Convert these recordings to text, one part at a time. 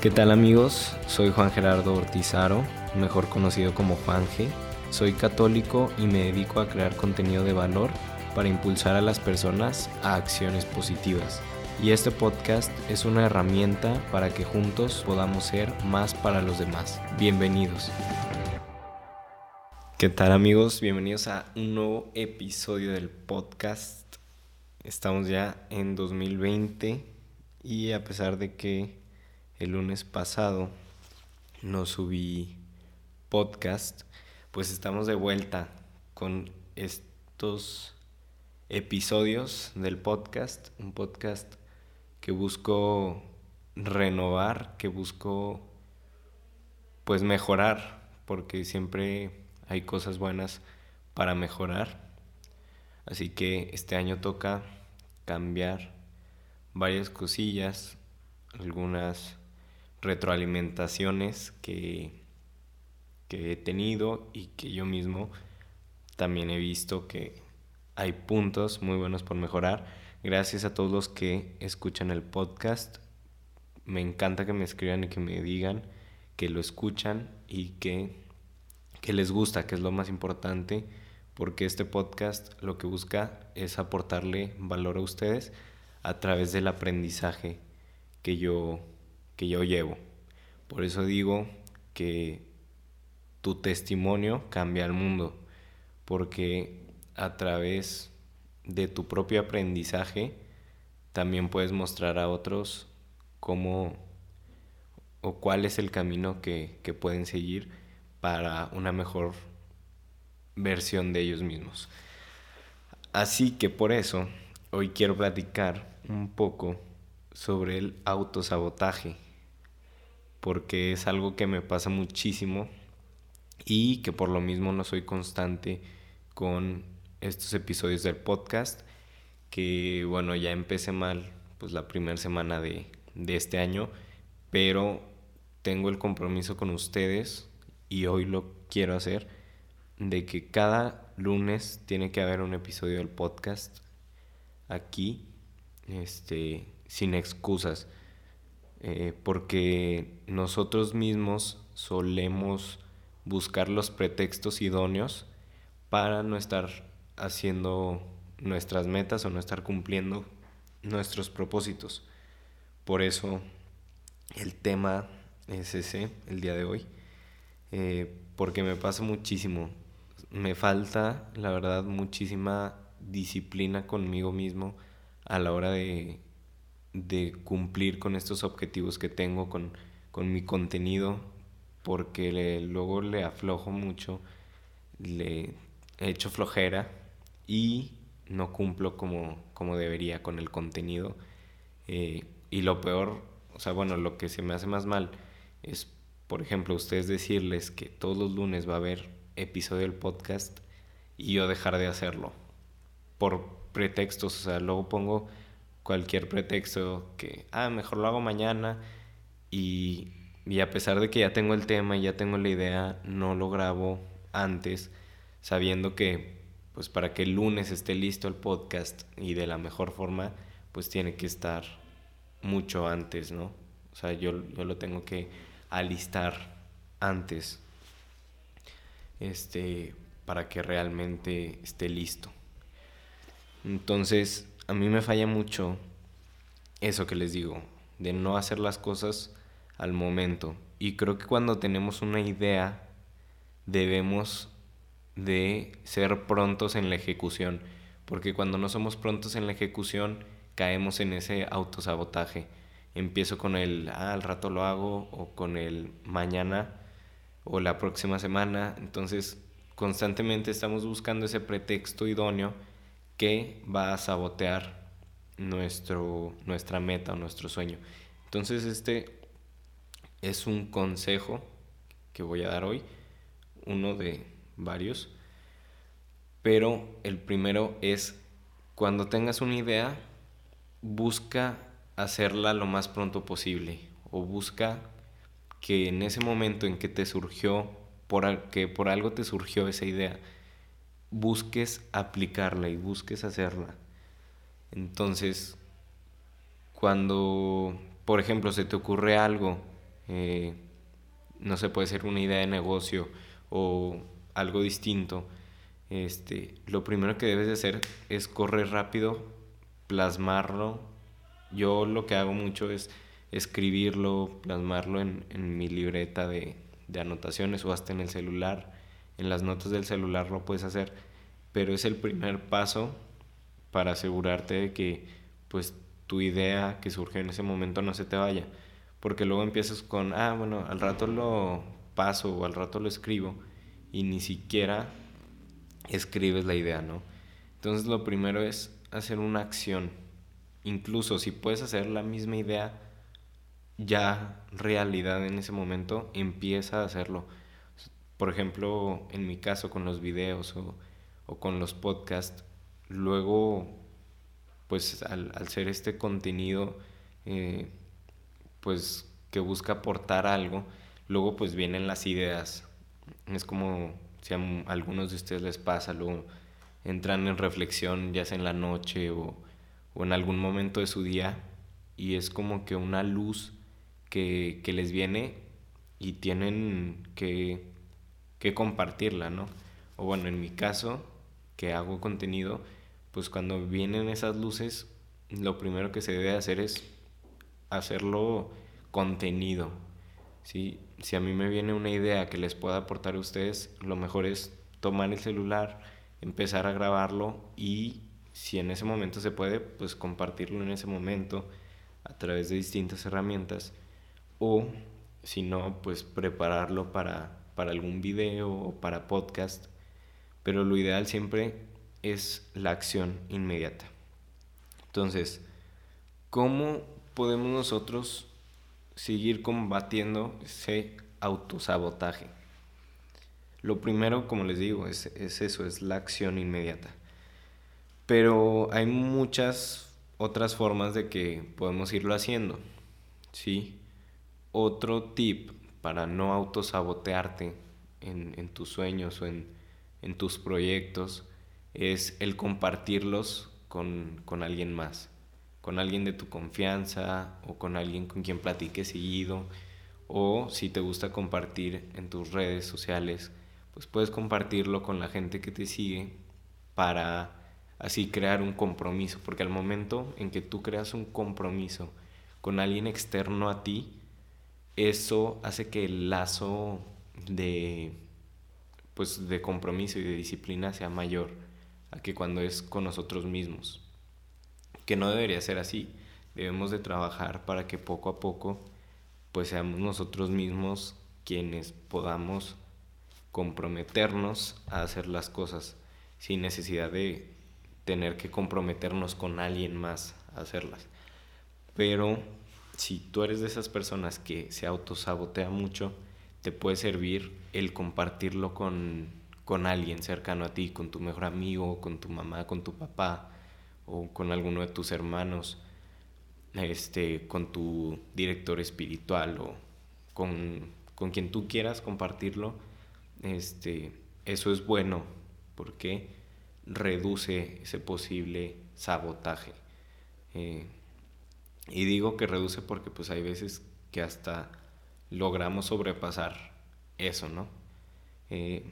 ¿Qué tal amigos? Soy Juan Gerardo Ortizaro, mejor conocido como Juan. Soy católico y me dedico a crear contenido de valor para impulsar a las personas a acciones positivas. Y este podcast es una herramienta para que juntos podamos ser más para los demás. Bienvenidos. ¿Qué tal amigos? Bienvenidos a un nuevo episodio del podcast. Estamos ya en 2020 y a pesar de que el lunes pasado no subí podcast, pues estamos de vuelta con estos episodios del podcast, un podcast que busco renovar, que busco pues mejorar, porque siempre hay cosas buenas para mejorar. Así que este año toca cambiar varias cosillas, algunas retroalimentaciones que, que he tenido y que yo mismo también he visto que hay puntos muy buenos por mejorar. Gracias a todos los que escuchan el podcast. Me encanta que me escriban y que me digan que lo escuchan y que que les gusta, que es lo más importante, porque este podcast lo que busca es aportarle valor a ustedes a través del aprendizaje que yo, que yo llevo. Por eso digo que tu testimonio cambia el mundo, porque a través de tu propio aprendizaje también puedes mostrar a otros cómo o cuál es el camino que, que pueden seguir para una mejor versión de ellos mismos. Así que por eso hoy quiero platicar un poco sobre el autosabotaje, porque es algo que me pasa muchísimo y que por lo mismo no soy constante con estos episodios del podcast, que bueno, ya empecé mal pues la primera semana de, de este año, pero tengo el compromiso con ustedes y hoy lo quiero hacer, de que cada lunes tiene que haber un episodio del podcast aquí, este, sin excusas, eh, porque nosotros mismos solemos buscar los pretextos idóneos para no estar haciendo nuestras metas o no estar cumpliendo nuestros propósitos. Por eso el tema es ese el día de hoy. Eh, porque me pasa muchísimo. Me falta, la verdad, muchísima disciplina conmigo mismo a la hora de, de cumplir con estos objetivos que tengo, con, con mi contenido, porque luego le aflojo mucho, le echo flojera y no cumplo como, como debería con el contenido. Eh, y lo peor, o sea, bueno, lo que se me hace más mal es por ejemplo, ustedes decirles que todos los lunes va a haber episodio del podcast y yo dejar de hacerlo por pretextos, o sea, luego pongo cualquier pretexto que, ah, mejor lo hago mañana y, y a pesar de que ya tengo el tema y ya tengo la idea, no lo grabo antes, sabiendo que pues para que el lunes esté listo el podcast y de la mejor forma, pues tiene que estar mucho antes, ¿no? O sea, yo, yo lo tengo que alistar antes este para que realmente esté listo. Entonces, a mí me falla mucho eso que les digo, de no hacer las cosas al momento. Y creo que cuando tenemos una idea, debemos de ser prontos en la ejecución, porque cuando no somos prontos en la ejecución, caemos en ese autosabotaje empiezo con el, ah, al rato lo hago, o con el mañana, o la próxima semana. Entonces, constantemente estamos buscando ese pretexto idóneo que va a sabotear nuestro, nuestra meta o nuestro sueño. Entonces, este es un consejo que voy a dar hoy, uno de varios, pero el primero es cuando tengas una idea, busca hacerla lo más pronto posible o busca que en ese momento en que te surgió, que por algo te surgió esa idea, busques aplicarla y busques hacerla. Entonces, cuando, por ejemplo, se te ocurre algo eh, no se puede ser una idea de negocio o algo distinto, este, lo primero que debes de hacer es correr rápido, plasmarlo. Yo lo que hago mucho es escribirlo, plasmarlo en, mi libreta de, de anotaciones o hasta en el celular. En las notas del celular lo puedes hacer, pero es el primer paso para asegurarte de que pues tu idea que surge en ese momento no se te vaya. Porque luego empiezas con, ah, bueno, al rato lo paso o al rato lo escribo y ni siquiera escribes la idea, ¿no? Entonces lo primero es hacer una acción. Incluso si puedes hacer la misma idea ya realidad en ese momento, empieza a hacerlo. Por ejemplo, en mi caso con los videos o, con los podcasts, luego, pues al, al ser este contenido, eh, pues que busca aportar algo, luego pues vienen las ideas. Es como si a algunos de ustedes les pasa, luego entran en reflexión ya sea en la noche o, en algún momento de su día y es como que una luz que, les viene y tienen que, que compartirla, ¿no? O bueno, en mi caso, que hago contenido, pues cuando vienen esas luces, lo primero que se debe hacer es hacerlo contenido, ¿sí? si a mí me viene una idea que les pueda aportar a ustedes, lo mejor es tomar el celular, empezar a grabarlo y si en ese momento se puede, pues compartirlo en ese momento a través de distintas herramientas o si no, pues prepararlo para, para algún video o para podcast. Pero lo ideal siempre es la acción inmediata. Entonces, ¿cómo podemos nosotros seguir combatiendo ese autosabotaje. Lo primero, como les digo, es, eso, es la acción inmediata. Pero hay muchas otras formas de que podemos irlo haciendo. ¿sí? Otro tip para no autosabotearte en, en tus sueños o en, tus proyectos es el compartirlos con, con alguien más con alguien de tu confianza o con alguien con quien platiques seguido. O si te gusta compartir en tus redes sociales, pues puedes compartirlo con la gente que te sigue para así crear un compromiso, porque al momento en que tú creas un compromiso con alguien externo a ti, eso hace que el lazo de pues de compromiso y de disciplina sea mayor a que cuando es con nosotros mismos que no debería ser así. Debemos de trabajar para que poco a poco pues seamos nosotros mismos quienes podamos comprometernos a hacer las cosas sin necesidad de tener que comprometernos con alguien más a hacerlas. Pero si tú eres de esas personas que se autosabotea mucho, te puede servir el compartirlo con, con alguien cercano a ti, con tu mejor amigo, con tu mamá, con tu papá, o con alguno de tus hermanos, este, con tu director espiritual o con, con quien tú quieras compartirlo, este, eso es bueno porque reduce ese posible sabotaje. Eh, y digo que reduce porque pues hay veces que hasta logramos sobrepasar eso, ¿no? Eh,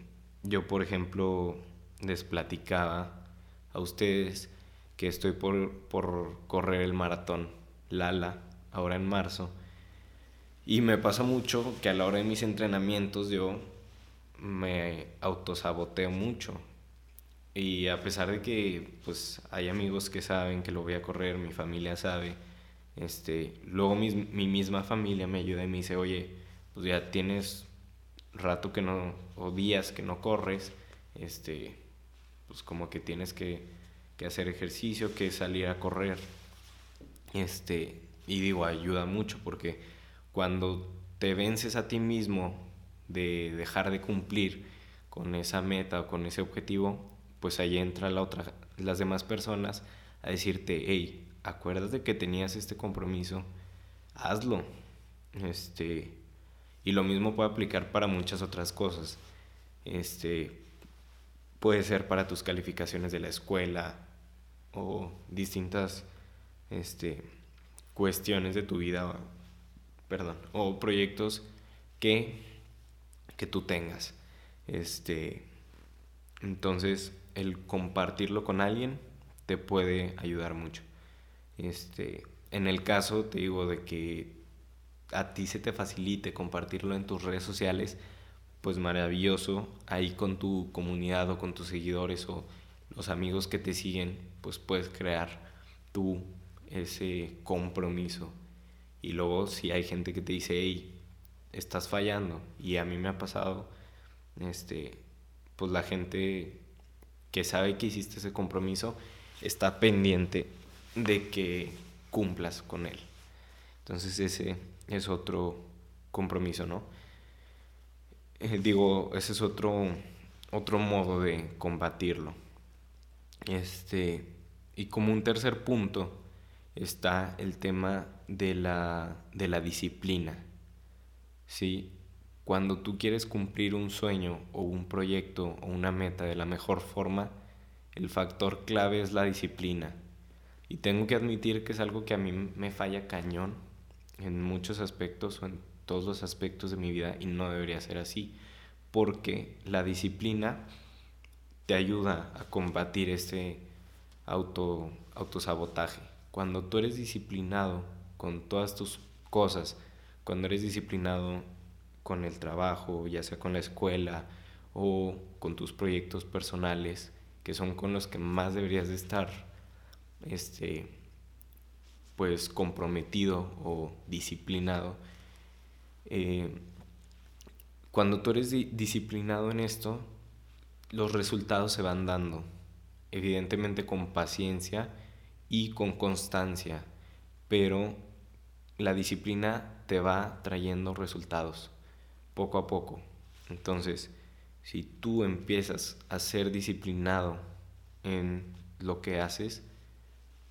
yo, por ejemplo, les platicaba a ustedes que estoy por, por correr el maratón Lala, ahora en marzo. Y me pasa mucho que a la hora de mis entrenamientos yo me autosaboteo mucho. Y a pesar de que pues hay amigos que saben que lo voy a correr, mi familia sabe, este, luego mi, mi misma familia me ayuda y me dice, oye, pues ya tienes rato que no, o días que no corres, este, pues como que tienes que que hacer ejercicio, que salir a correr. Este, y digo, ayuda mucho porque cuando te vences a ti mismo de dejar de cumplir con esa meta o con ese objetivo, pues ahí entra la otra, las demás personas a decirte, hey, acuérdate que tenías este compromiso, hazlo. Este, y lo mismo puede aplicar para muchas otras cosas. Este, puede ser para tus calificaciones de la escuela, o distintas este, cuestiones de tu vida perdón, o proyectos que, que tú tengas. Este, entonces, el compartirlo con alguien te puede ayudar mucho. Este, en el caso, te digo, de que a ti se te facilite compartirlo en tus redes sociales, pues maravilloso, ahí con tu comunidad o con tus seguidores o los amigos que te siguen, pues puedes crear tú ese compromiso. Y luego si hay gente que te dice, hey, estás fallando, y a mí me ha pasado, este, pues la gente que sabe que hiciste ese compromiso está pendiente de que cumplas con él. Entonces ese es otro compromiso, ¿no? Eh, digo, ese es otro, otro modo de combatirlo. Este, y como un tercer punto está el tema de la, de la disciplina. ¿Sí? Cuando tú quieres cumplir un sueño o un proyecto o una meta de la mejor forma, el factor clave es la disciplina. Y tengo que admitir que es algo que a mí me falla cañón en muchos aspectos o en todos los aspectos de mi vida y no debería ser así, porque la disciplina te ayuda a combatir este auto, autosabotaje. Cuando tú eres disciplinado con todas tus cosas, cuando eres disciplinado con el trabajo, ya sea con la escuela o con tus proyectos personales, que son con los que más deberías de estar este pues comprometido o disciplinado. Eh, cuando tú eres disciplinado en esto los resultados se van dando evidentemente con paciencia y con constancia pero la disciplina te va trayendo resultados poco a poco. Entonces si tú empiezas a ser disciplinado en lo que haces,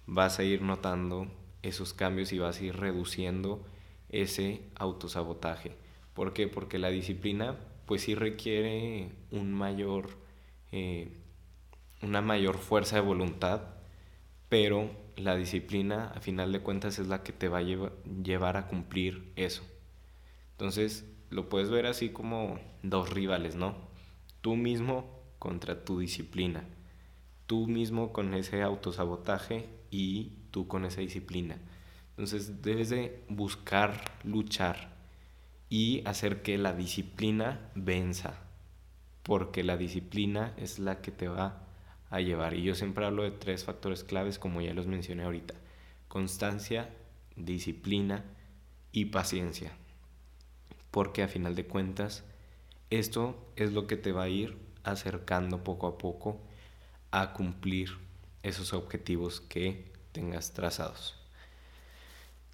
vas a ir notando esos cambios y vas a ir reduciendo ese autosabotaje. ¿Por qué? Porque la disciplina pues sí requiere un mayor, eh, una mayor fuerza de voluntad, pero la disciplina a final de cuentas es la que te va a llevar a cumplir eso. Entonces lo puedes ver así como dos rivales, ¿no? tú mismo contra tu disciplina, tú mismo con ese autosabotaje y tú con esa disciplina. Entonces debes de buscar luchar y hacer que la disciplina venza, porque la disciplina es la que te va a llevar. Y yo siempre hablo de tres factores claves, como ya los mencioné ahorita. Constancia, disciplina y paciencia. Porque a final de cuentas, esto es lo que te va a ir acercando poco a poco a cumplir esos objetivos que tengas trazados.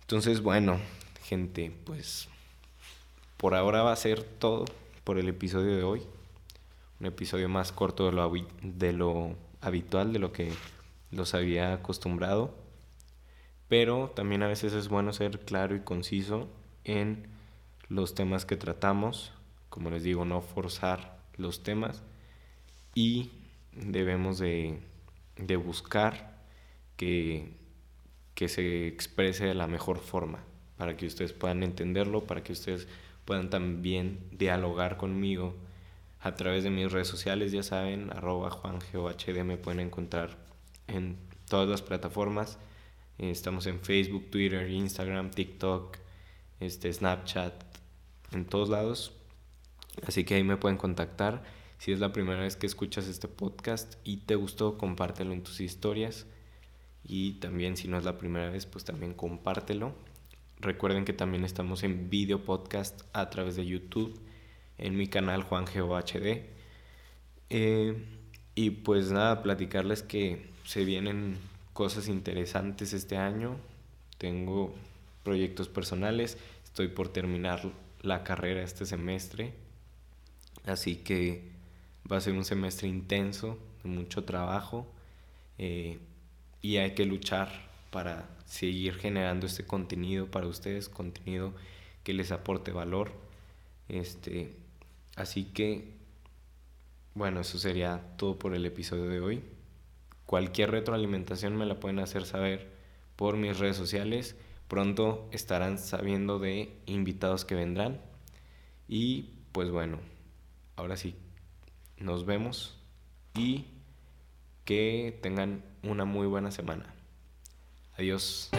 Entonces, bueno, gente, pues por ahora va a ser todo por el episodio de hoy. Un episodio más corto de lo, de lo habitual, de lo que los había acostumbrado. Pero también a veces es bueno ser claro y conciso en los temas que tratamos como les digo, no forzar los temas y debemos de, buscar que, que se exprese de la mejor forma para que ustedes puedan entenderlo, para que ustedes puedan también dialogar conmigo a través de mis redes sociales, ya saben, arroba juangohd me pueden encontrar en todas las plataformas. Estamos en Facebook, Twitter, Instagram, TikTok, este, Snapchat, en todos lados. Así que ahí me pueden contactar. Si es la primera vez que escuchas este podcast y te gustó, compártelo en tus historias. Y también si no es la primera vez, pues también compártelo. Recuerden que también estamos en video podcast a través de YouTube, en mi canal Juan HD. Eh, y pues nada, platicarles que se vienen cosas interesantes este año. Tengo proyectos personales. Estoy por terminar la carrera este semestre. Así que va a ser un semestre intenso, de mucho trabajo eh, y hay que luchar para seguir generando este contenido para ustedes, contenido que les aporte valor. Este, así que, bueno, eso sería todo por el episodio de hoy. Cualquier retroalimentación me la pueden hacer saber por mis redes sociales. Pronto estarán sabiendo de invitados que vendrán. Y pues bueno, ahora sí, nos vemos y que tengan una muy buena semana. Adiós.